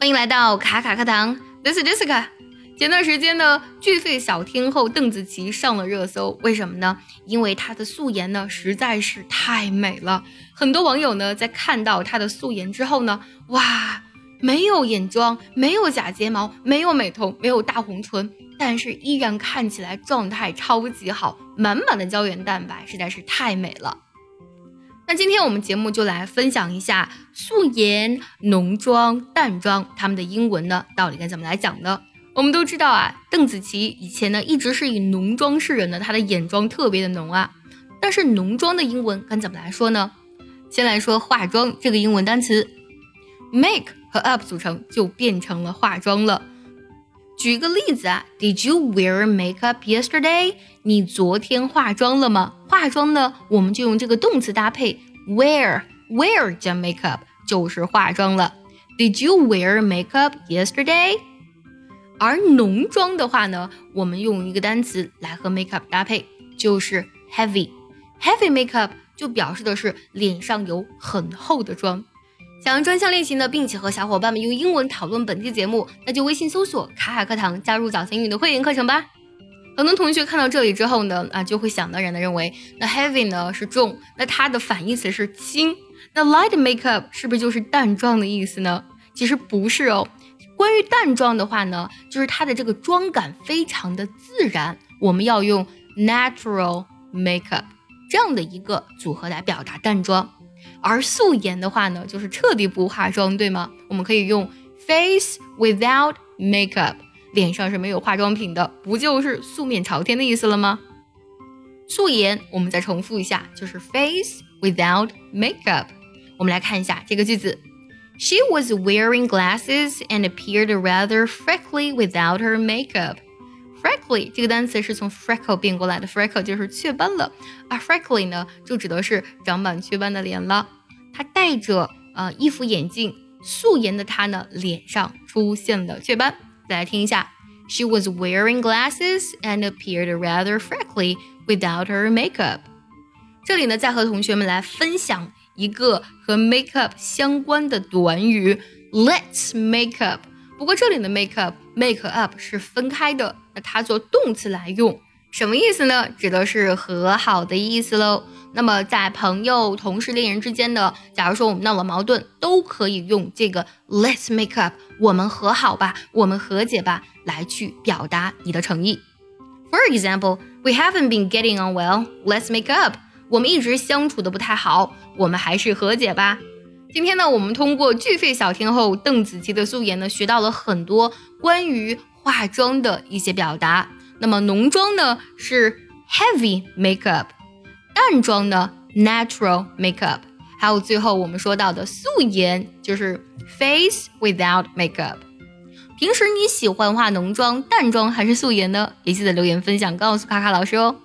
欢迎来到卡卡课堂，This is Jessica。前段时间呢，巨肺小天后邓紫棋上了热搜，为什么呢？因为她的素颜呢实在是太美了。很多网友呢在看到她的素颜之后呢，哇，没有眼妆，没有假睫毛，没有美瞳，没有大红唇，但是依然看起来状态超级好，满满的胶原蛋白，实在是太美了。那今天我们节目就来分享一下素颜、浓妆、淡妆，它们的英文呢到底该怎么来讲呢？我们都知道啊，邓紫棋以前呢一直是以浓妆示人的，她的眼妆特别的浓啊。但是浓妆的英文该怎么来说呢？先来说化妆这个英文单词，make 和 up 组成就变成了化妆了。举个例子啊，Did you wear makeup yesterday？你昨天化妆了吗？化妆呢，我们就用这个动词搭配 wear，wear 加 makeup 就是化妆了。Did you wear makeup yesterday？而浓妆的话呢，我们用一个单词来和 makeup 搭配，就是 heavy，heavy makeup 就表示的是脸上有很厚的妆。想要专项练习呢，并且和小伙伴们用英文讨论本期节目，那就微信搜索“卡卡课堂”，加入早餐英语的会员课程吧。很多同学看到这里之后呢，啊，就会想当然的认为，那 heavy 呢是重，那它的反义词是轻，那 light makeup 是不是就是淡妆的意思呢？其实不是哦。关于淡妆的话呢，就是它的这个妆感非常的自然，我们要用 natural makeup 这样的一个组合来表达淡妆。而素颜的话呢，就是彻底不化妆，对吗？我们可以用 face without makeup，脸上是没有化妆品的，不就是素面朝天的意思了吗？素颜，我们再重复一下，就是 face without makeup。我们来看一下这个句子：She was wearing glasses and appeared rather freckly without her makeup. Freckly 这个单词是从 freckle 变过来的，freckle 就是雀斑了，而 freckly 呢就指的是长满雀斑的脸了。她戴着呃一副眼镜，素颜的她呢脸上出现了雀斑。再来听一下，She was wearing glasses and appeared rather freckly without her makeup。这里呢再和同学们来分享一个和 makeup 相关的短语，Let's make up。 不过这里的 make up make up 是分开的。那它做动词来用，什么意思呢？指的是和好的意思喽。那么在朋友、同事、恋人之间的，假如说我们闹了矛盾，都可以用这个 Let's make up，我们和好吧，我们和解吧，来去表达你的诚意。For example, we haven't been getting on well. Let's make up. 我们一直相处的不太好，我们还是和解吧。今天呢，我们通过巨肺小天后邓紫棋的素颜呢，学到了很多关于。化妆的一些表达，那么浓妆呢是 heavy makeup，淡妆呢 natural makeup，还有最后我们说到的素颜就是 face without makeup。平时你喜欢化浓妆、淡妆还是素颜呢？也记得留言分享告诉卡卡老师哦。